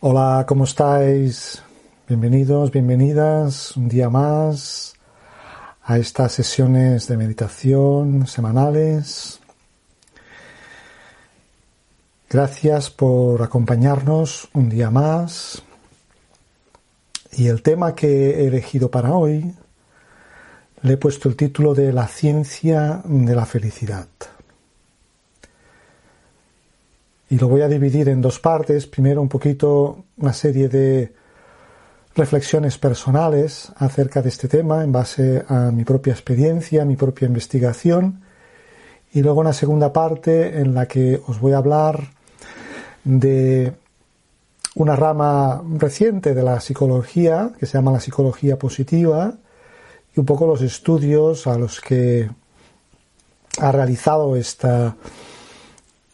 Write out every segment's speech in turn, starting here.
Hola, ¿cómo estáis? Bienvenidos, bienvenidas un día más a estas sesiones de meditación semanales. Gracias por acompañarnos un día más. Y el tema que he elegido para hoy le he puesto el título de La ciencia de la felicidad y lo voy a dividir en dos partes. Primero un poquito una serie de reflexiones personales acerca de este tema en base a mi propia experiencia, mi propia investigación. Y luego una segunda parte en la que os voy a hablar de una rama reciente de la psicología que se llama la psicología positiva y un poco los estudios a los que ha realizado esta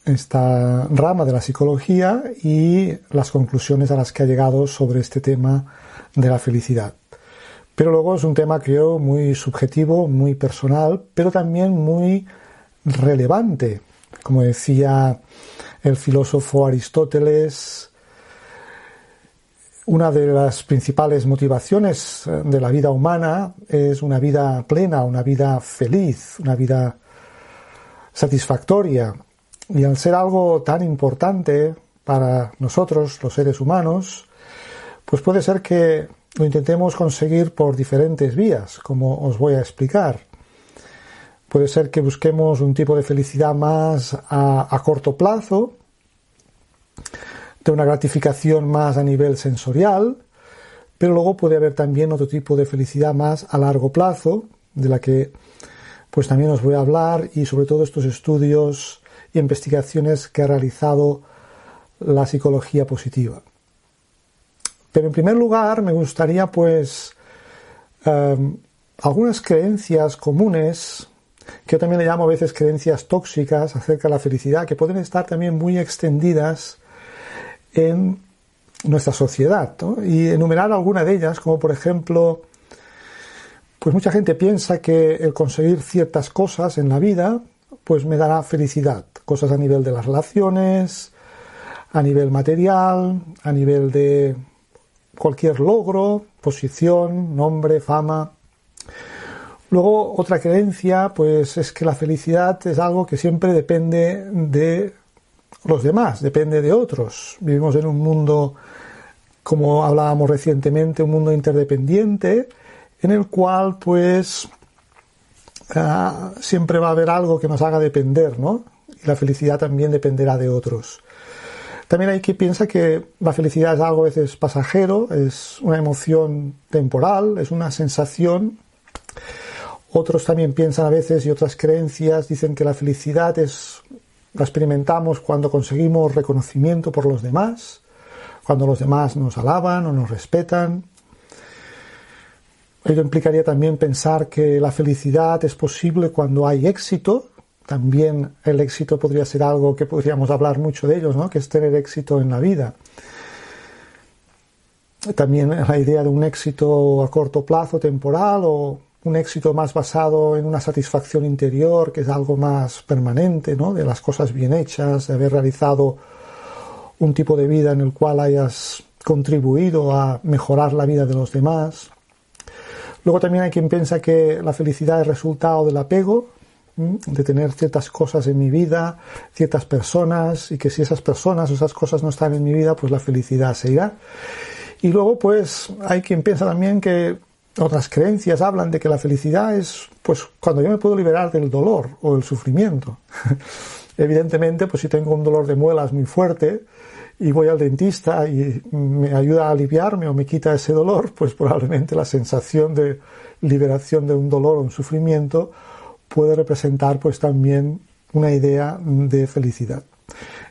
esta rama de la psicología y las conclusiones a las que ha llegado sobre este tema de la felicidad. Pero luego es un tema, creo, muy subjetivo, muy personal, pero también muy relevante. Como decía el filósofo Aristóteles, una de las principales motivaciones de la vida humana es una vida plena, una vida feliz, una vida satisfactoria. Y al ser algo tan importante para nosotros, los seres humanos, pues puede ser que lo intentemos conseguir por diferentes vías, como os voy a explicar. Puede ser que busquemos un tipo de felicidad más a, corto plazo, de una gratificación más a nivel sensorial, pero luego puede haber también otro tipo de felicidad más a largo plazo, de la que pues también os voy a hablar y sobre todo estos estudios y investigaciones que ha realizado la psicología positiva. Pero en primer lugar me gustaría pues em, algunas creencias comunes que yo también le llamo a veces creencias tóxicas acerca de la felicidad, que pueden estar también muy extendidas en nuestra sociedad. Y enumerar alguna de ellas, como por ejemplo, pues mucha gente piensa que el conseguir ciertas cosas en la vida, pues me dará felicidad cosas a nivel de las relaciones, a nivel material, a nivel de cualquier logro, posición, nombre, fama. Luego, otra creencia, pues es que la felicidad es algo que siempre depende de los demás, depende de otros. Vivimos en un mundo, como hablábamos recientemente, un mundo interdependiente, en el cual, pues, ah, siempre va a haber algo que nos haga depender, ¿no? La felicidad también dependerá de otros. También hay quien piensa que la felicidad es algo a veces pasajero, es una emoción temporal, es una sensación. Otros también piensan a veces y otras creencias dicen que la felicidad es la experimentamos cuando conseguimos reconocimiento por los demás, cuando los demás nos alaban o nos respetan. Ello implicaría también pensar que la felicidad es posible cuando hay éxito, también el éxito podría ser algo que podríamos hablar mucho de ellos, ¿no? que es tener éxito en la vida. También la idea de un éxito a corto plazo, temporal, o un éxito más basado en una satisfacción interior, que es algo más permanente, ¿no? de las cosas bien hechas, de haber realizado un tipo de vida en el cual hayas contribuido a mejorar la vida de los demás. Luego también hay quien piensa que la felicidad es resultado del apego, de tener ciertas cosas en mi vida, ciertas personas, y que si esas personas o esas cosas no están en mi vida, pues la felicidad se irá. Y luego, pues, hay quien piensa también que otras creencias hablan de que la felicidad es, pues, cuando yo me puedo liberar del dolor o del sufrimiento. Evidentemente, pues si tengo un dolor de muelas muy fuerte y voy al dentista y me ayuda a aliviarme o me quita ese dolor, pues probablemente la sensación de liberación de un dolor o un sufrimiento puede representar pues también una idea de felicidad.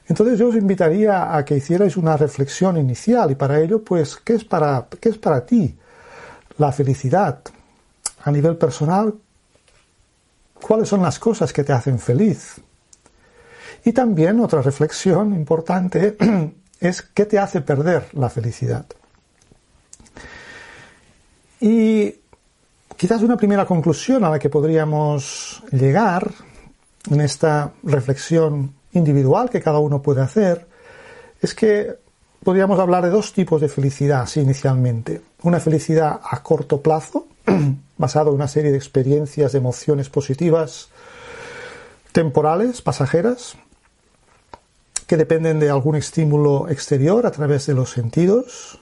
Entonces yo os invitaría a que hicierais una reflexión inicial y para ello pues ¿qué es para, qué es para ti la felicidad? A nivel personal, ¿cuáles son las cosas que te hacen feliz? Y también otra reflexión importante es ¿qué te hace perder la felicidad? Y Quizás una primera conclusión a la que podríamos llegar en esta reflexión individual que cada uno puede hacer es que podríamos hablar de dos tipos de felicidad, inicialmente. Una felicidad a corto plazo, basada en una serie de experiencias, de emociones positivas, temporales, pasajeras, que dependen de algún estímulo exterior a través de los sentidos.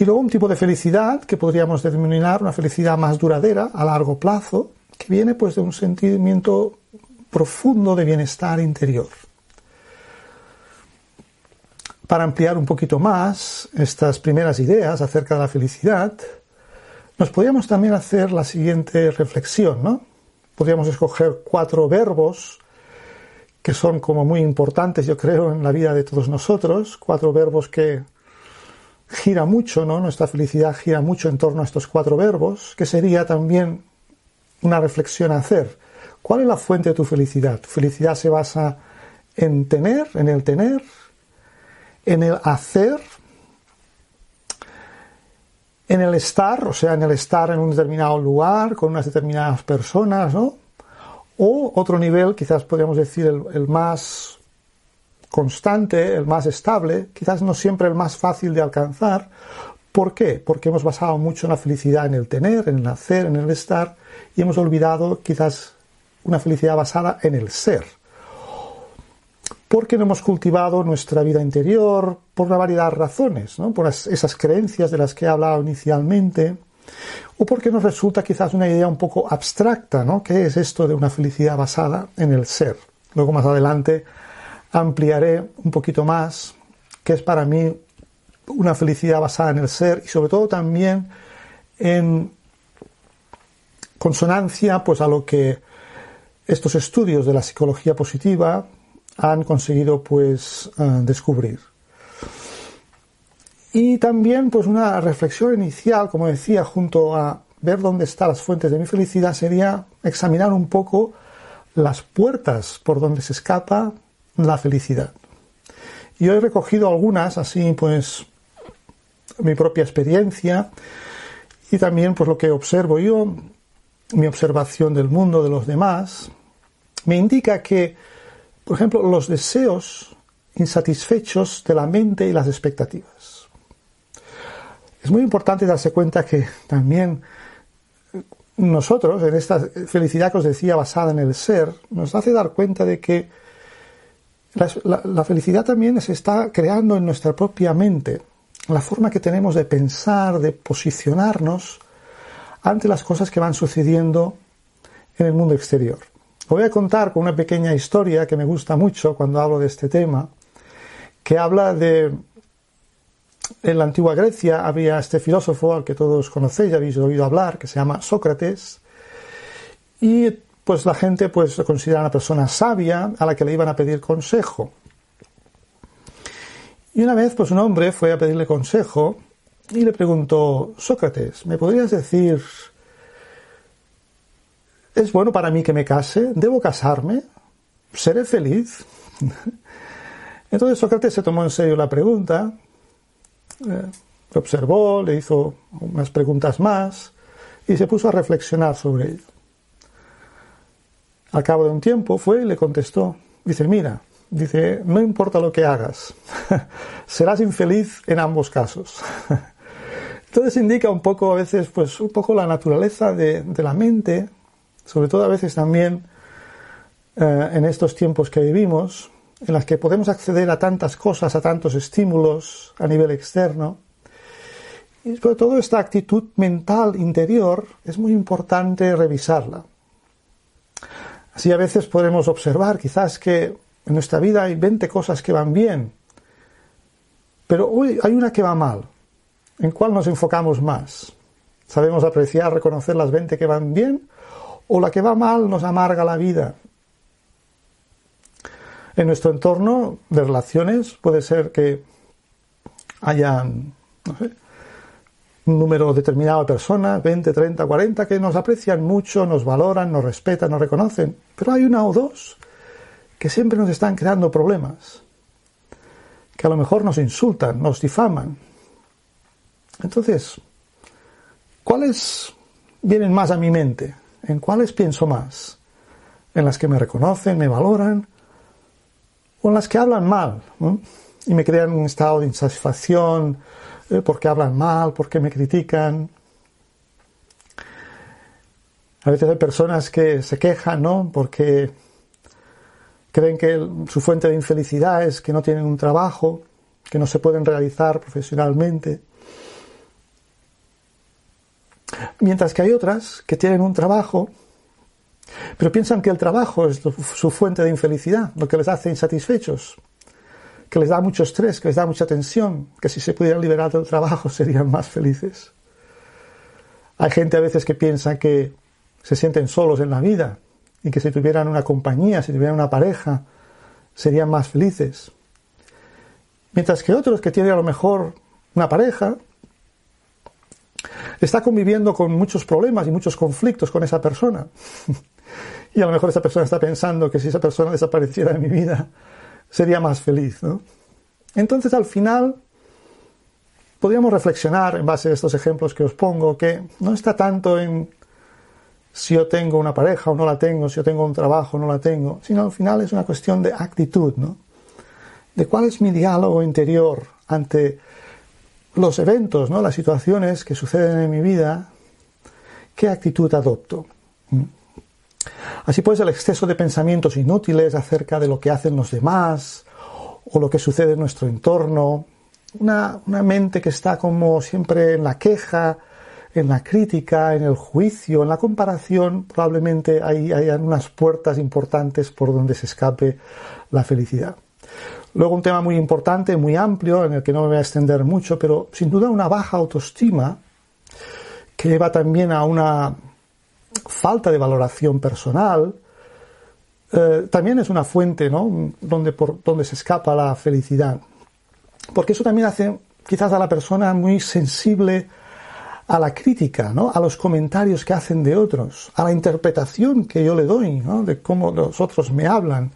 Y luego un tipo de felicidad que podríamos denominar una felicidad más duradera, a largo plazo, que viene pues de un sentimiento profundo de bienestar interior. Para ampliar un poquito más estas primeras ideas acerca de la felicidad, nos podríamos también hacer la siguiente reflexión, ¿no? Podríamos escoger cuatro verbos que son como muy importantes, yo creo, en la vida de todos nosotros, cuatro verbos que gira mucho, ¿no? Nuestra felicidad gira mucho en torno a estos cuatro verbos, que sería también una reflexión a hacer. ¿Cuál es la fuente de tu felicidad? ¿Tu felicidad se basa en tener, en el tener, en el hacer, en el estar, o sea, en el estar en un determinado lugar, con unas determinadas personas, ¿no? O otro nivel, quizás podríamos decir el, más constante, el más estable, quizás no siempre el más fácil de alcanzar. ¿Por qué? Porque hemos basado mucho la felicidad en el tener, en el hacer, en el estar, y hemos olvidado quizás una felicidad basada en el ser. Porque no hemos cultivado nuestra vida interior por una variedad de razones, ¿no? por esas creencias de las que he hablado inicialmente, o porque nos resulta quizás una idea un poco abstracta, ¿no? ¿Qué es esto de una felicidad basada en el ser? Luego más adelante ampliaré un poquito más qué es para mí una felicidad basada en el ser y sobre todo también en consonancia pues a lo que estos estudios de la psicología positiva han conseguido pues eh, descubrir. Y también, pues una reflexión inicial, como decía, junto a ver dónde están las fuentes de mi felicidad, sería examinar un poco las puertas por donde se escapa la felicidad. Y he recogido algunas, así pues mi propia experiencia y también pues lo que observo yo, mi observación del mundo, de los demás, me indica que, por ejemplo, los deseos insatisfechos de la mente y las expectativas. Es muy importante darse cuenta que también nosotros, en esta felicidad que os decía basada en el ser, nos hace dar cuenta de que la, felicidad también se está creando en nuestra propia mente, la forma que tenemos de pensar, de posicionarnos ante las cosas que van sucediendo en el mundo exterior. voy a contar con una pequeña historia que me gusta mucho cuando hablo de este tema, que habla de en la antigua Grecia había este filósofo al que todos conocéis, ya habéis oído hablar, que se llama Sócrates, y pues la gente pues lo considera una persona sabia a la que le iban a pedir consejo. Y una vez pues un hombre fue a pedirle consejo y le preguntó, Sócrates, ¿me podrías decir, ¿es bueno para mí que me case? ¿Debo casarme? ¿Seré feliz? Entonces Sócrates se tomó en serio la pregunta eh, observó, le hizo unas preguntas más y se puso a reflexionar sobre ello. Al cabo de un tiempo fue y le contestó, dice, mira, dice, no importa lo que hagas, serás infeliz en ambos casos. Entonces indica un poco a veces, pues un poco la naturaleza de, la mente, sobre todo a veces también eh, en estos tiempos que vivimos, en las que podemos acceder a tantas cosas, a tantos estímulos a nivel externo. Y sobre todo esta actitud mental interior es muy importante revisarla. Así a veces podemos observar quizás que en nuestra vida hay 20 cosas que van bien, pero hoy hay una que va mal. ¿En cuál nos enfocamos más? ¿Sabemos apreciar, reconocer las 20 que van bien? ¿O la que va mal nos amarga la vida en nuestro entorno de relaciones puede ser que haya un número determinado de personas, 20, 30, 40, que nos aprecian mucho, nos valoran, nos respetan, nos reconocen, pero hay una o dos que siempre nos están creando problemas, que a lo mejor nos insultan, nos difaman. Entonces, ¿cuáles vienen más a mi mente? ¿En cuáles pienso más? ¿En las que me reconocen, me valoran? o las que hablan mal. y me crean un estado de insatisfacción porque hablan mal, porque me critican. A veces hay personas que se quejan, ¿no? Porque creen que su fuente de infelicidad es que no tienen un trabajo, que no se pueden realizar profesionalmente. Mientras que hay otras que tienen un trabajo, pero piensan que el trabajo es su fuente de infelicidad, lo que les hace insatisfechos, que les da mucho estrés, que les da mucha tensión, que si se pudieran liberar del trabajo serían más felices. Hay gente a veces que piensa que se sienten solos en la vida y que si tuvieran una compañía, si tuvieran una pareja, serían más felices. Mientras que otros que tienen a lo mejor una pareja, está conviviendo con muchos problemas y muchos conflictos con esa persona. y a lo mejor esa persona está pensando que si esa persona desapareciera de mi vida, sería más feliz. ¿no? Entonces, al final, podríamos reflexionar en base a estos ejemplos que os pongo, que no está tanto en si yo tengo una pareja o no la tengo, si yo tengo un trabajo o no la tengo, sino al final es una cuestión de actitud, ¿no? De cuál es mi diálogo interior ante los eventos, ¿no? las situaciones que suceden en mi vida, qué actitud adopto. ¿Mm? Así pues, el exceso de pensamientos inútiles acerca de lo que hacen los demás o lo que sucede en nuestro entorno, una, mente que está como siempre en la queja, en la crítica, en el juicio, en la comparación, probablemente hay, hay unas puertas importantes por donde se escape la felicidad. Luego un tema muy importante, muy amplio, en el que no me voy a extender mucho, pero sin duda una baja autoestima que lleva también a una falta de valoración personal, eh, también es una fuente ¿no? donde, por, donde se escapa la felicidad. Porque eso también hace quizás a la persona muy sensible a la crítica, ¿no? a los comentarios que hacen de otros, a la interpretación que yo le doy ¿no? de cómo los otros me hablan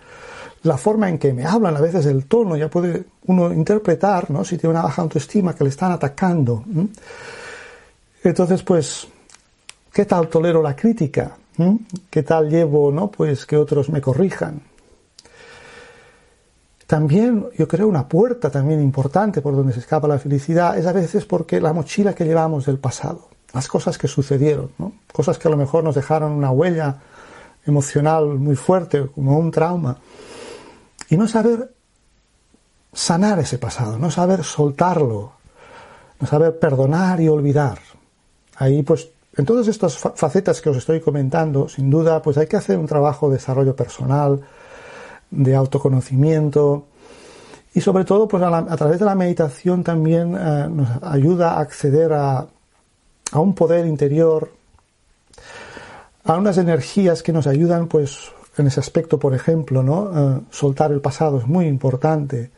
la forma en que me hablan, a veces el tono, ya puede uno interpretar, ¿no? Si tiene una baja autoestima, que le están atacando. Entonces, pues, ¿qué tal tolero la crítica? ¿Qué tal llevo, no? Pues que otros me corrijan. También, yo creo, una puerta también importante por donde se escapa la felicidad es a veces porque la mochila que llevamos del pasado, las cosas que sucedieron. Cosas que a lo mejor nos dejaron una huella emocional muy fuerte, como un trauma y no saber sanar ese pasado, no saber soltarlo, no saber perdonar y olvidar. Ahí pues en todas estas facetas que os estoy comentando, sin duda, pues hay que hacer un trabajo de desarrollo personal, de autoconocimiento y sobre todo pues a, través de la meditación también eh, nos ayuda a acceder a, a un poder interior, a unas energías que nos ayudan pues en ese aspecto, por ejemplo, ¿no? Eh, soltar el pasado es muy importante.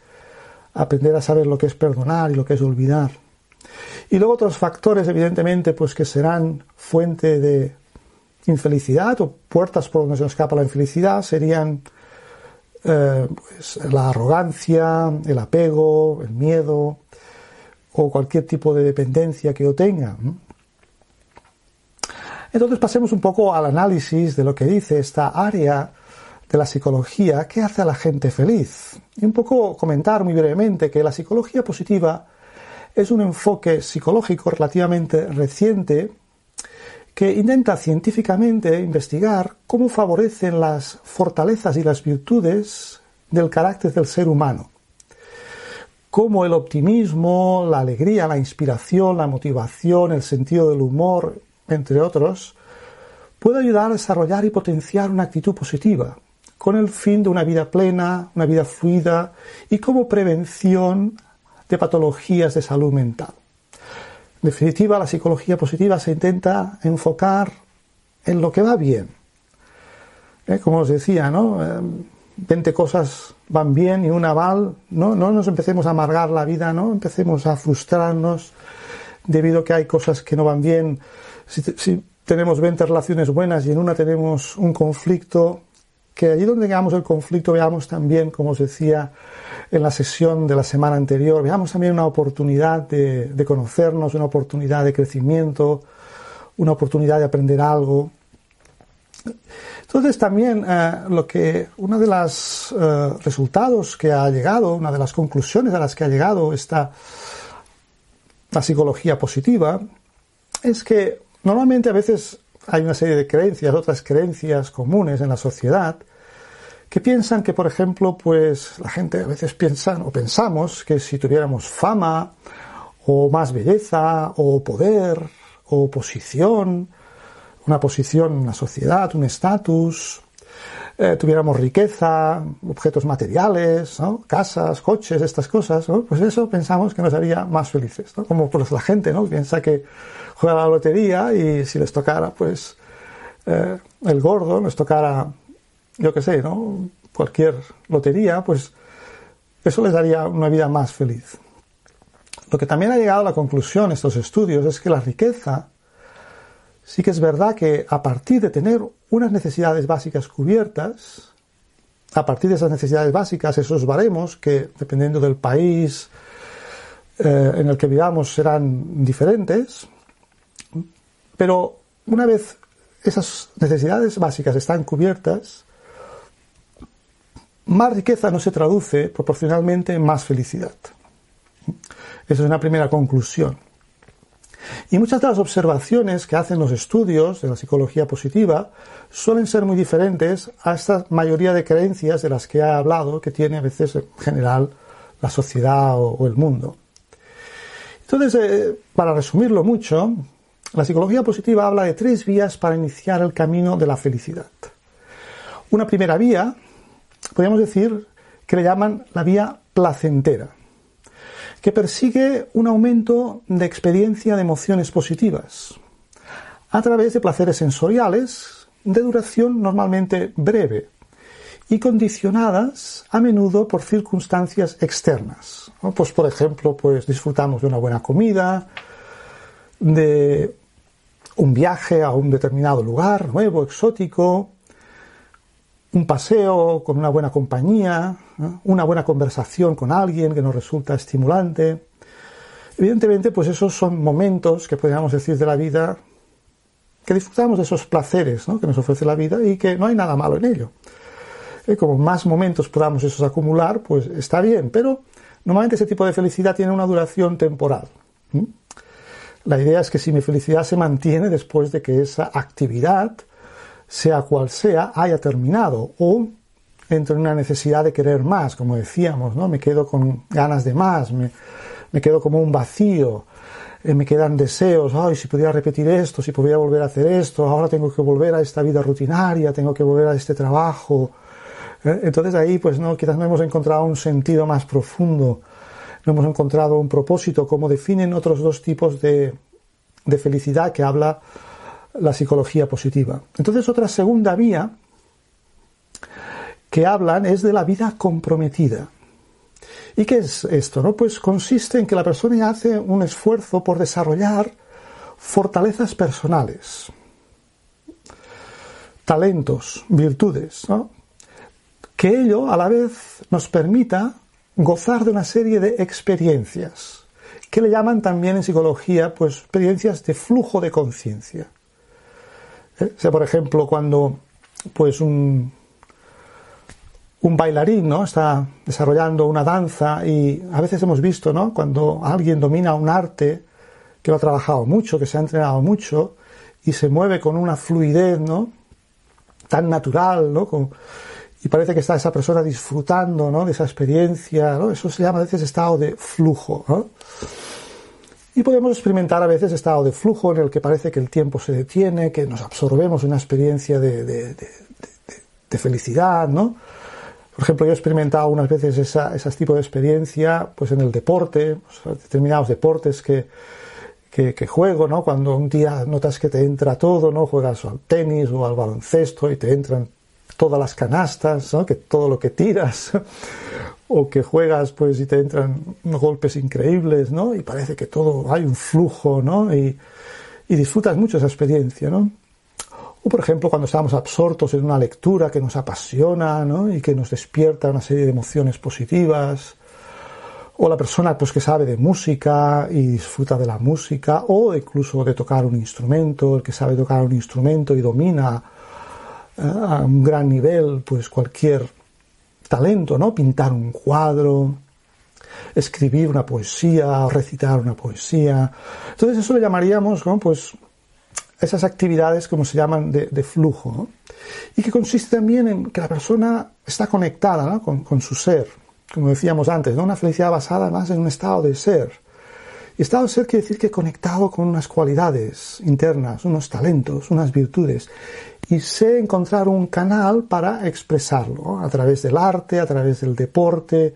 Aprender a saber lo que es perdonar y lo que es olvidar. Y luego otros factores, evidentemente, pues que serán fuente de infelicidad o puertas por donde se escapa la infelicidad serían eh, pues, la arrogancia, el apego, el miedo o cualquier tipo de dependencia que yo tenga. Entonces pasemos un poco al análisis de lo que dice esta área de la psicología que hace a la gente feliz. Y un poco comentar muy brevemente que la psicología positiva es un enfoque psicológico relativamente reciente que intenta científicamente investigar cómo favorecen las fortalezas y las virtudes del carácter del ser humano. Cómo el optimismo, la alegría, la inspiración, la motivación, el sentido del humor, entre otros, puede ayudar a desarrollar y potenciar una actitud positiva, con el fin de una vida plena, una vida fluida y como prevención de patologías de salud mental. En definitiva, la psicología positiva se intenta enfocar en lo que va bien. ¿Eh? Como os decía, ¿no? 20 eh, cosas van bien y una mal, ¿no? No nos empecemos a amargar la vida, ¿no? Empecemos a frustrarnos debido a que hay cosas que no van bien si, tenemos 20 relaciones buenas y en una tenemos un conflicto, que allí donde tengamos el conflicto veamos también, como os decía en la sesión de la semana anterior, veamos también una oportunidad de, de conocernos, una oportunidad de crecimiento, una oportunidad de aprender algo. Entonces también eh, lo que uno de los eh, resultados que ha llegado, una de las conclusiones a las que ha llegado esta la psicología positiva es que normalmente a veces hay una serie de creencias, otras creencias comunes en la sociedad que piensan que, por ejemplo, pues la gente a veces piensa o pensamos que si tuviéramos fama o más belleza o poder o posición, una posición en la sociedad, un estatus, eh, tuviéramos riqueza, objetos materiales, casas, coches, estas cosas, pues eso pensamos que nos haría más felices, como pues la gente ¿no? piensa que juega la lotería y si les tocara pues eh, el gordo, les tocara, yo qué sé, ¿no? cualquier lotería, pues eso les daría una vida más feliz. Lo que también ha llegado a la conclusión estos estudios es que la riqueza sí que es verdad que a partir de tener unas necesidades básicas cubiertas, a partir de esas necesidades básicas, esos baremos que dependiendo del país eh, en el que vivamos serán diferentes, pero una vez esas necesidades básicas están cubiertas, más riqueza no se traduce proporcionalmente en más felicidad. Esa es una primera conclusión. Y muchas de las observaciones que hacen los estudios de la psicología positiva suelen ser muy diferentes a esta mayoría de creencias de las que he hablado que tiene a veces en general la sociedad o, el mundo. Entonces, eh, para resumirlo mucho, la psicología positiva habla de tres vías para iniciar el camino de la felicidad. Una primera vía, podríamos decir que le llaman la vía placentera que persigue un aumento de experiencia de emociones positivas a través de placeres sensoriales de duración normalmente breve y condicionadas a menudo por circunstancias externas. Pues por ejemplo, pues disfrutamos de una buena comida, de un viaje a un determinado lugar nuevo, exótico, un paseo con una buena compañía, una buena conversación con alguien que nos resulta estimulante. Evidentemente, pues esos son momentos que podríamos decir de la vida que disfrutamos de esos placeres que nos ofrece la vida y que no hay nada malo en ello. Y como más momentos podamos esos acumular, pues está bien, pero normalmente ese tipo de felicidad tiene una duración temporal. La idea es que si mi felicidad se mantiene después de que esa actividad sea cual sea, haya terminado o entro en una necesidad de querer más, como decíamos, ¿no? Me quedo con ganas de más, me, quedo como un vacío, eh, me quedan deseos, ay, si pudiera repetir esto, si pudiera volver a hacer esto, ahora tengo que volver a esta vida rutinaria, tengo que volver a este trabajo. ¿eh? Entonces ahí, pues no, quizás no hemos encontrado un sentido más profundo, no hemos encontrado un propósito, como definen otros dos tipos de, de felicidad que habla la psicología positiva. Entonces, otra segunda vía que hablan es de la vida comprometida. ¿Y qué es esto? No? Pues consiste en que la persona hace un esfuerzo por desarrollar fortalezas personales, talentos, virtudes, que ello a la vez nos permita gozar de una serie de experiencias, que le llaman también en psicología, pues experiencias de flujo de conciencia. ¿Eh? Por ejemplo, cuando pues un, un bailarín ¿no? está desarrollando una danza y a veces hemos visto ¿no? cuando alguien domina un arte que lo ha trabajado mucho, que se ha entrenado mucho y se mueve con una fluidez ¿no? tan natural ¿no? y parece que está esa persona disfrutando ¿no? de esa experiencia, eso se llama a veces estado de flujo. Y podemos experimentar a veces estado de flujo en el que parece que el tiempo se detiene, que nos absorbemos una experiencia de, felicidad, ¿no? Por ejemplo, yo he experimentado algunas veces esa, ese tipo de experiencia pues en el deporte, determinados deportes que, que, juego, ¿no? Cuando un día notas que te entra todo, ¿no? Juegas al tenis o al baloncesto y te entran todas las canastas, ¿no? Que todo lo que tiras o que juegas pues y te entran golpes increíbles, ¿no? Y parece que todo hay un flujo, ¿no? Y, disfrutas mucho esa experiencia, ¿no? O por ejemplo cuando estamos absortos en una lectura que nos apasiona, ¿no? Y que nos despierta una serie de emociones positivas. O la persona pues que sabe de música y disfruta de la música, o incluso de tocar un instrumento, el que sabe tocar un instrumento y domina a un gran nivel, pues cualquier talento, ¿no? Pintar un cuadro, escribir una poesía, recitar una poesía. Entonces eso le llamaríamos, ¿no? Pues esas actividades como se llaman de, flujo, y que consiste también en que la persona está conectada con, su ser, como decíamos antes, ¿no? una felicidad basada más en un estado de ser. Y estado de ser quiere decir que conectado con unas cualidades internas, unos talentos, unas virtudes, y sé encontrar un canal para expresarlo, a través del arte, a través del deporte,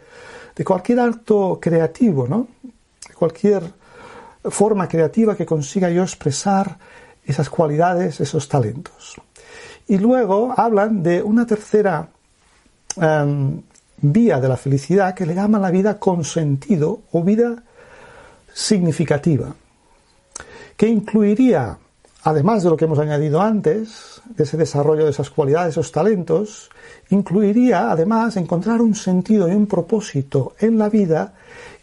de cualquier acto creativo, ¿no? cualquier forma creativa que consiga yo expresar esas cualidades, esos talentos. Y luego hablan de una tercera em, vía de la felicidad que le llaman la vida con sentido o vida significativa, que incluiría, además de lo que hemos añadido antes, de ese desarrollo de esas cualidades, esos talentos, incluiría además encontrar un sentido y un propósito en la vida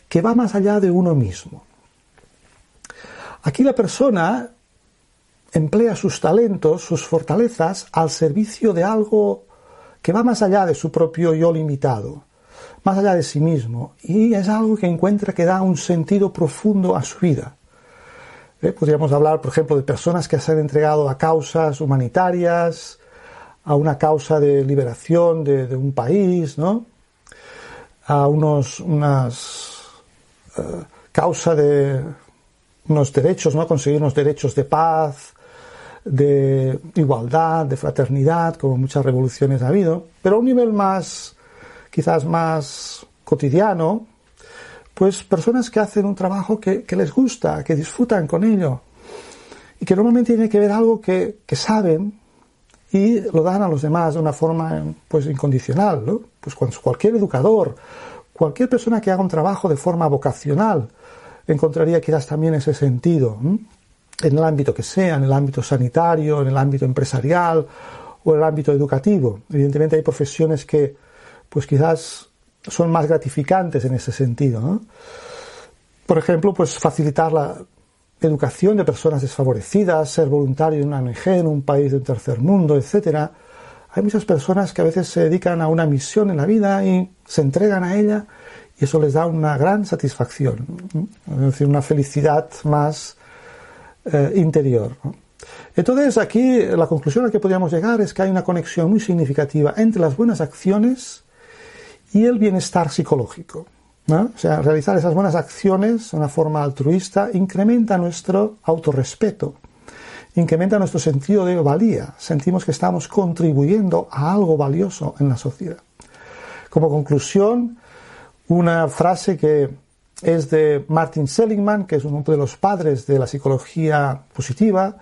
que va más allá de uno mismo. Aquí la persona emplea sus talentos, sus fortalezas al servicio de algo que va más allá de su propio yo limitado, más allá de sí mismo, y es algo que encuentra que da un sentido profundo a su vida. ¿Eh? Podríamos hablar, por ejemplo, de personas que se han entregado a causas humanitarias, a una causa de liberación de, un país, ¿no? A unos, unas uh, causa de unos derechos, ¿no? Conseguir unos derechos de paz, de igualdad, de fraternidad, como muchas revoluciones ha habido, pero a un nivel más, quizás más cotidiano, pues personas que hacen un trabajo que, les gusta, que disfrutan con ello, y que normalmente tiene que ver algo que, que, saben y lo dan a los demás de una forma pues incondicional, ¿no? Pues cualquier educador, cualquier persona que haga un trabajo de forma vocacional, encontraría quizás también ese sentido en el ámbito que sea, en el ámbito sanitario, en el ámbito empresarial o en el ámbito educativo. Evidentemente hay profesiones que pues quizás son más gratificantes en ese sentido. Por ejemplo, pues facilitar la educación de personas desfavorecidas, ser voluntario en una ONG, en un país de un tercer mundo, etc. Hay muchas personas que a veces se dedican a una misión en la vida y se entregan a ella y eso les da una gran satisfacción, es decir, una felicidad más eh, interior. Entonces aquí la conclusión a la que podríamos llegar es que hay una conexión muy significativa entre las buenas acciones y el bienestar psicológico. O sea, realizar esas buenas acciones de una forma altruista incrementa nuestro autorrespeto, incrementa nuestro sentido de valía. Sentimos que estamos contribuyendo a algo valioso en la sociedad. Como conclusión, una frase que es de Martin Seligman, que es uno de los padres de la psicología positiva.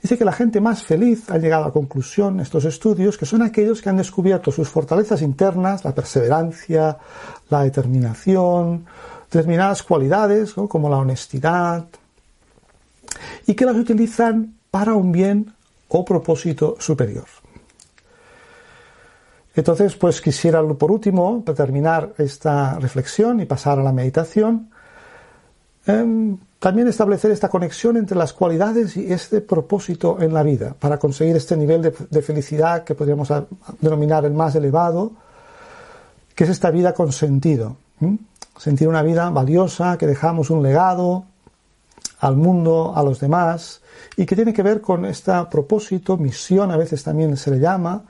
Dice que la gente más feliz ha llegado a la conclusión, estos estudios, que son aquellos que han descubierto sus fortalezas internas, la perseverancia, la determinación, determinadas cualidades, como la honestidad, y que las utilizan para un bien o propósito superior. Entonces, pues quisiera por último, para terminar esta reflexión y pasar a la meditación, em, también establecer esta conexión entre las cualidades y este propósito en la vida para conseguir este nivel de, felicidad que podríamos denominar el más elevado, que es esta vida con sentido. Sentir una vida valiosa, que dejamos un legado al mundo, a los demás, y que tiene que ver con este propósito, misión a veces también se le llama,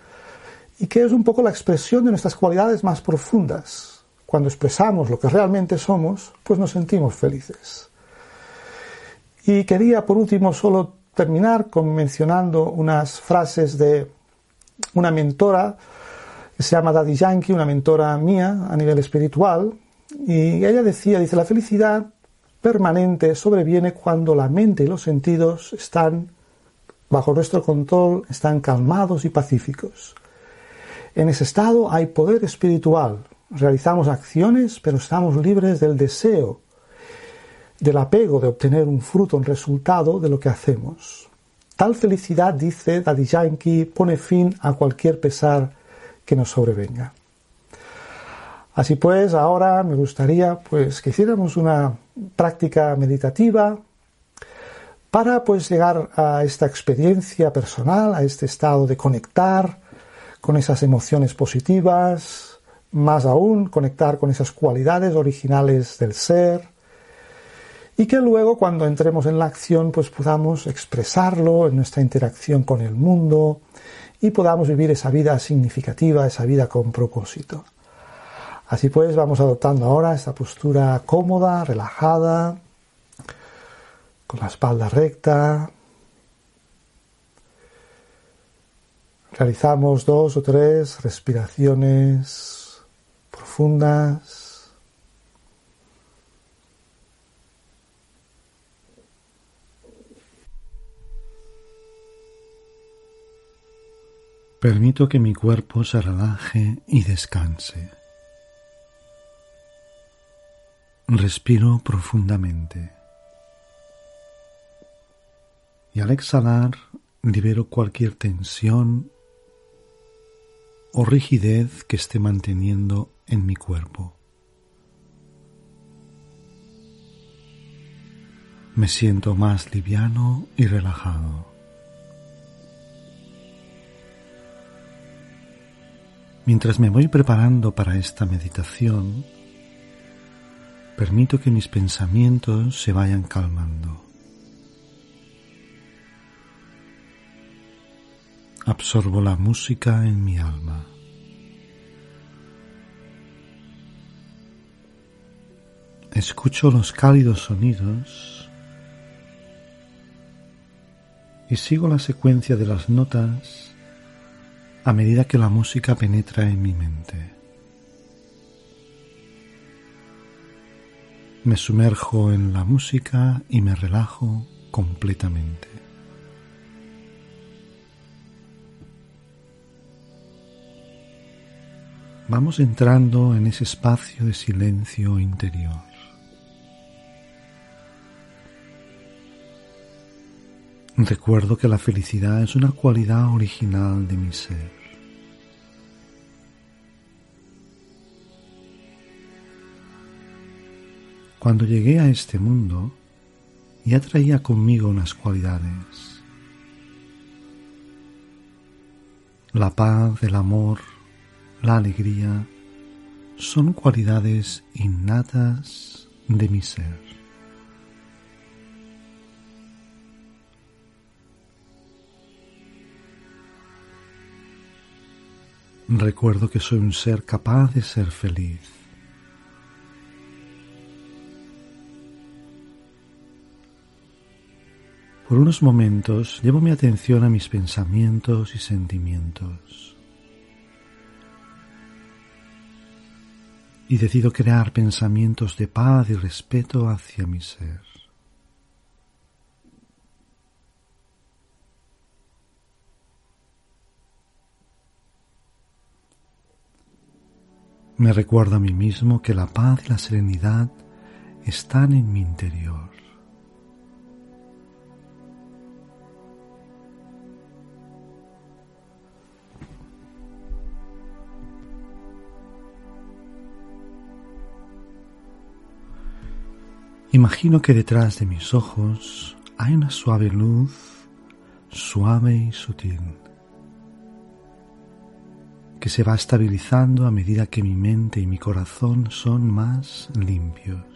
y que es un poco la expresión de nuestras cualidades más profundas. Cuando expresamos lo que realmente somos, pues nos sentimos felices. Y quería por último solo terminar con mencionando unas frases de una mentora que se llama Daddy Yankee, una mentora mía a nivel espiritual, y ella decía, dice, la felicidad permanente sobreviene cuando la mente y los sentidos están bajo nuestro control, están calmados y pacíficos. En ese estado hay poder espiritual. Realizamos acciones, pero estamos libres del deseo, del apego de obtener un fruto, un resultado de lo que hacemos. Tal felicidad, dice Daddy Yankee, pone fin a cualquier pesar que nos sobrevenga. Así pues, ahora me gustaría pues que hiciéramos una práctica meditativa para pues llegar a esta experiencia personal, a este estado de conectar con esas emociones positivas, más aún conectar con esas cualidades originales del ser y que luego cuando entremos en la acción pues podamos expresarlo en nuestra interacción con el mundo y podamos vivir esa vida significativa, esa vida con propósito. Así pues vamos adoptando ahora esta postura cómoda, relajada, con la espalda recta, Realizamos dos o tres respiraciones profundas. Permito que mi cuerpo se relaje y descanse. Respiro profundamente. Y al exhalar libero cualquier tensión o rigidez que esté manteniendo en mi cuerpo. Me siento más liviano y relajado. Mientras me voy preparando para esta meditación, permito que mis pensamientos se vayan calmando. Absorbo la música en mi alma. Escucho los cálidos sonidos y sigo la secuencia de las notas a medida que la música penetra en mi mente. Me sumerjo en la música y me relajo completamente. Vamos entrando en ese espacio de silencio interior. Recuerdo que la felicidad es una cualidad original de mi ser. Cuando llegué a este mundo, ya traía conmigo unas cualidades. La paz, el amor, la alegría son cualidades innatas de mi ser. Recuerdo que soy un ser capaz de ser feliz. Por unos momentos llevo mi atención a mis pensamientos y sentimientos. Y decido crear pensamientos de paz y respeto hacia mi ser. Me recuerdo a mí mismo que la paz y la serenidad están en mi interior. Imagino que detrás de mis ojos hay una suave luz, suave y sutil, que se va estabilizando a medida que mi mente y mi corazón son más limpios.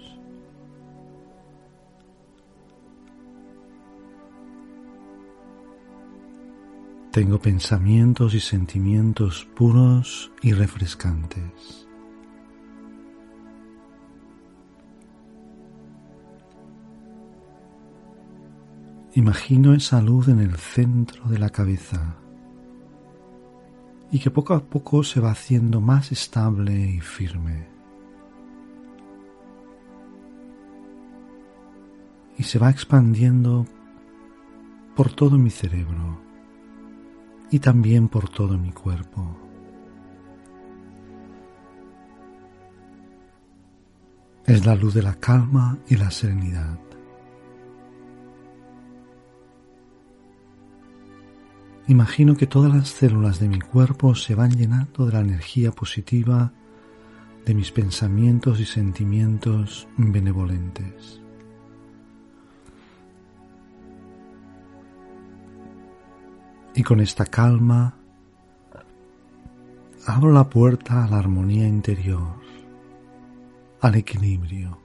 Tengo pensamientos y sentimientos puros y refrescantes. Imagino esa luz en el centro de la cabeza y que poco a poco se va haciendo más estable y firme. Y se va expandiendo por todo mi cerebro y también por todo mi cuerpo. Es la luz de la calma y la serenidad. Imagino que todas las células de mi cuerpo se van llenando de la energía positiva de mis pensamientos y sentimientos benevolentes. Y con esta calma abro la puerta a la armonía interior, al equilibrio.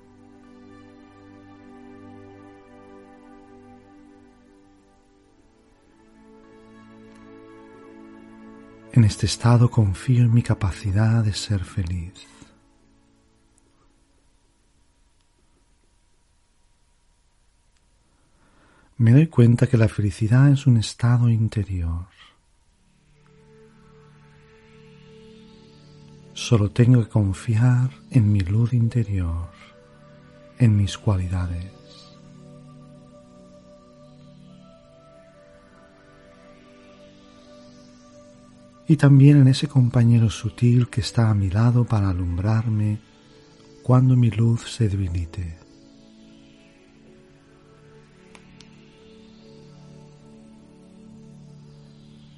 En este estado confío en mi capacidad de ser feliz. Me doy cuenta que la felicidad es un estado interior. Solo tengo que confiar en mi luz interior, en mis cualidades. Y también en ese compañero sutil que está a mi lado para alumbrarme cuando mi luz se debilite.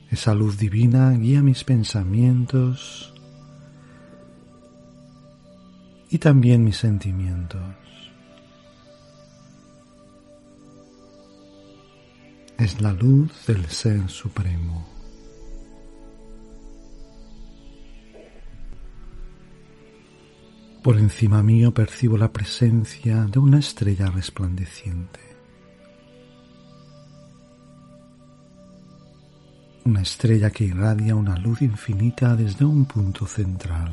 Esa luz divina guía mis pensamientos y también mis sentimientos. Es la luz del Ser Supremo. Por encima mío percibo la presencia de una estrella resplandeciente. Una estrella que irradia una luz infinita desde un punto central.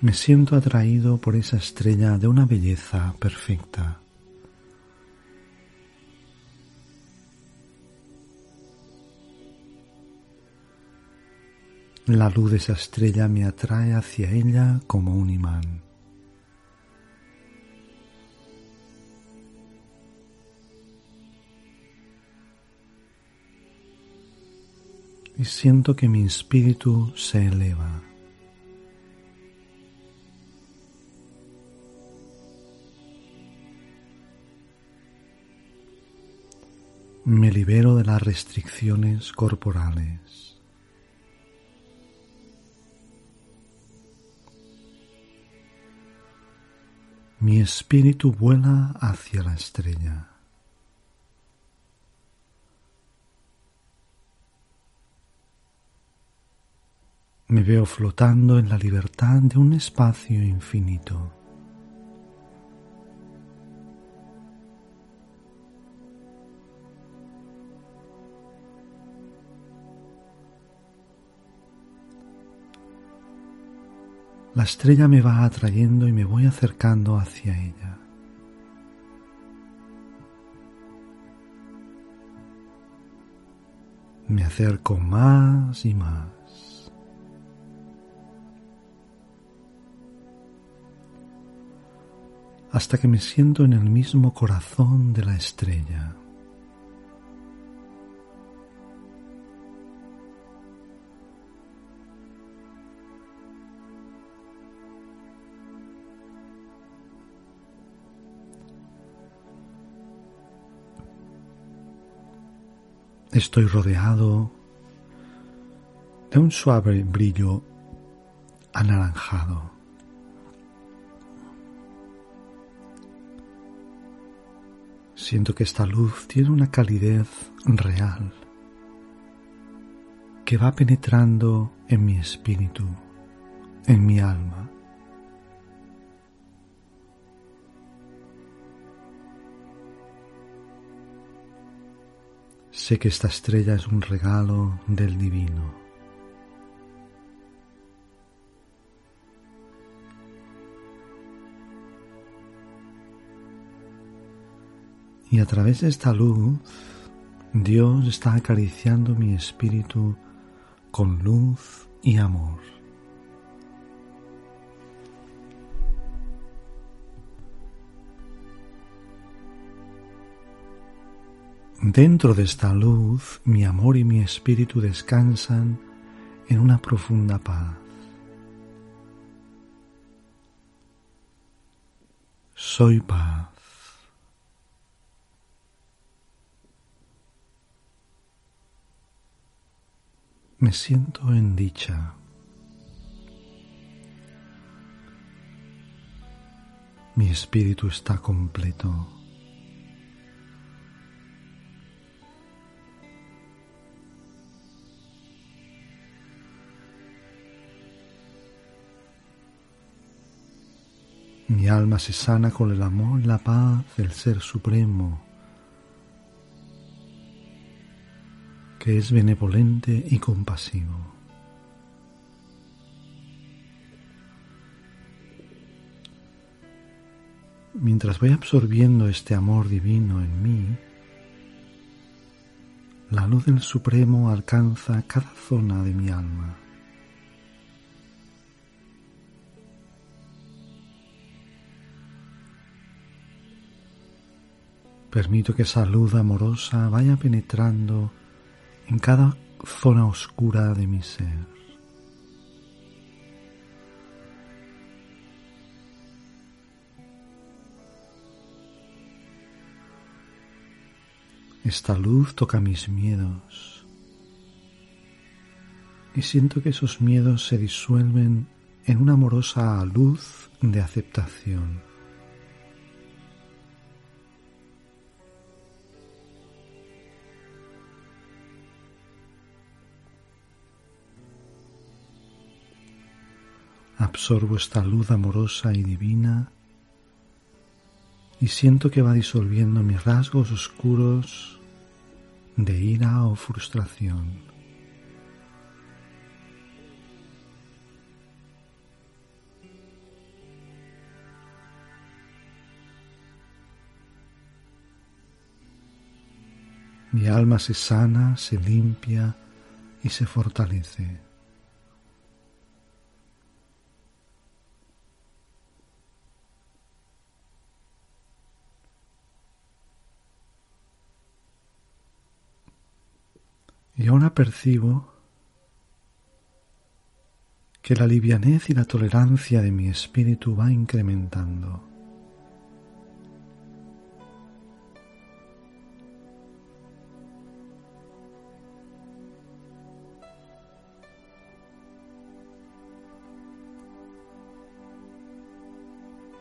Me siento atraído por esa estrella de una belleza perfecta. La luz de esa estrella me atrae hacia ella como un imán. Y siento que mi espíritu se eleva. me libero de las restricciones corporales. Mi espíritu vuela hacia la estrella. Me veo flotando en la libertad de un espacio infinito. La estrella me va atrayendo y me voy acercando hacia ella. Me acerco más y más. Hasta que me siento en el mismo corazón de la estrella. Estoy rodeado de un suave brillo anaranjado. Siento que esta luz tiene una calidez real que va penetrando en mi espíritu, en mi alma. Sé que esta estrella es un regalo del divino. Y a través de esta luz, Dios está acariciando mi espíritu con luz y amor. Dentro de esta luz, mi amor y mi espíritu descansan en una profunda paz. Soy paz. Me siento en dicha. Mi espíritu está completo. Mi alma se sana con el amor y la paz del Ser Supremo, que es benevolente y compasivo. Mientras voy absorbiendo este amor divino en mí, la luz del Supremo alcanza cada zona de mi alma. Permito que esa luz amorosa vaya penetrando en cada zona oscura de mi ser. Esta luz toca mis miedos y siento que esos miedos se disuelven en una amorosa luz de aceptación. Absorbo esta luz amorosa y divina y siento que va disolviendo mis rasgos oscuros de ira o frustración. Mi alma se sana, se limpia y se fortalece. Y ahora percibo que la livianez y la tolerancia de mi espíritu va incrementando.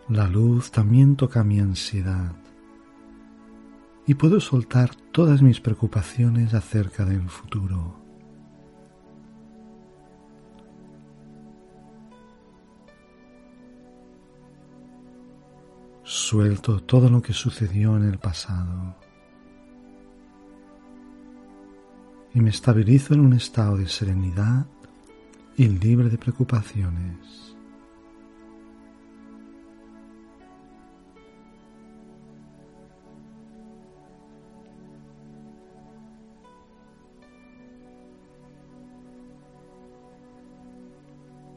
La luz también toca mi ansiedad y puedo soltar todas mis preocupaciones acerca del futuro. Suelto todo lo que sucedió en el pasado y me estabilizo en un estado de serenidad y libre de preocupaciones.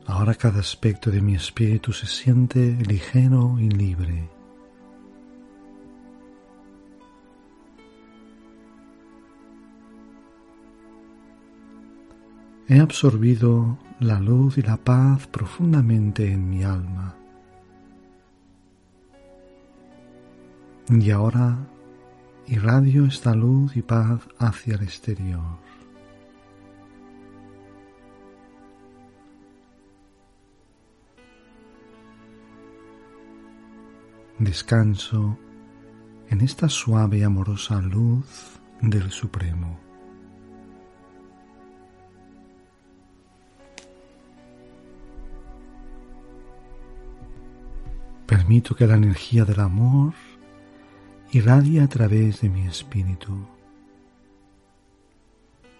Ahora cada aspecto de mi espíritu se siente ligero y libre. He absorbido la luz y la paz profundamente en mi alma. Y ahora irradio esta luz y paz hacia el exterior. Descanso en esta suave y amorosa luz del Supremo. Permito que la energía del amor irradie a través de mi espíritu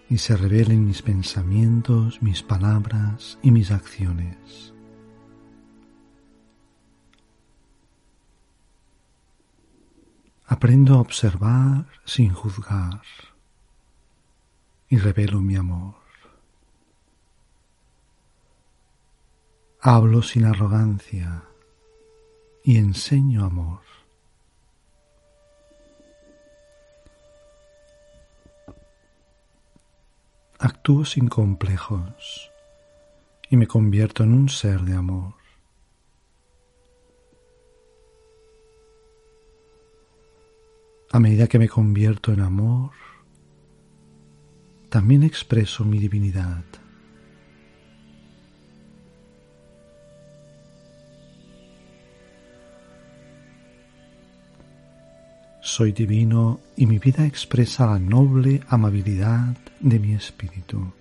y se revelen mis pensamientos, mis palabras y mis acciones. Aprendo a observar sin juzgar y revelo mi amor. Hablo sin arrogancia y enseño amor. Actúo sin complejos y me convierto en un ser de amor. A medida que me convierto en amor, también expreso mi divinidad. Soy divino y mi vida expresa la noble amabilidad de mi espíritu.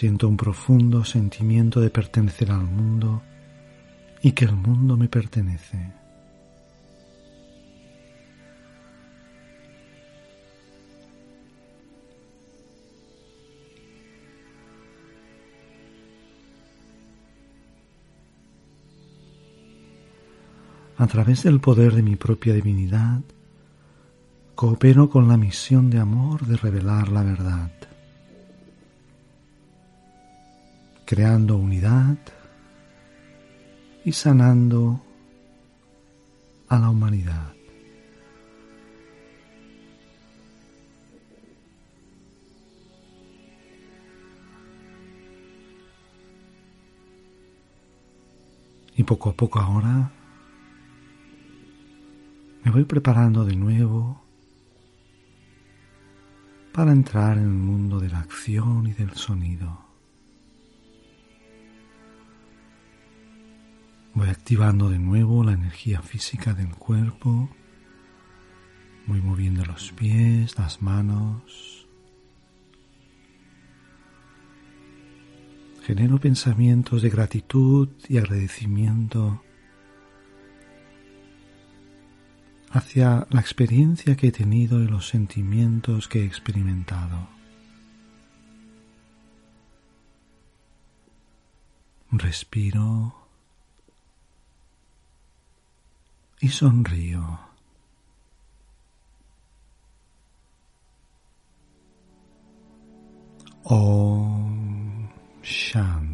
Siento un profundo sentimiento de pertenecer al mundo y que el mundo me pertenece. A través del poder de mi propia divinidad, coopero con la misión de amor de revelar la verdad, creando unidad y sanando a la humanidad. Y poco a poco ahora me voy preparando de nuevo para entrar en el mundo de la acción y del sonido. Voy activando de nuevo la energía física del cuerpo. Voy moviendo los pies, las manos. Genero pensamientos de gratitud y agradecimiento hacia la experiencia que he tenido y los sentimientos que he experimentado. Respiro y sonrío. Om Shanti.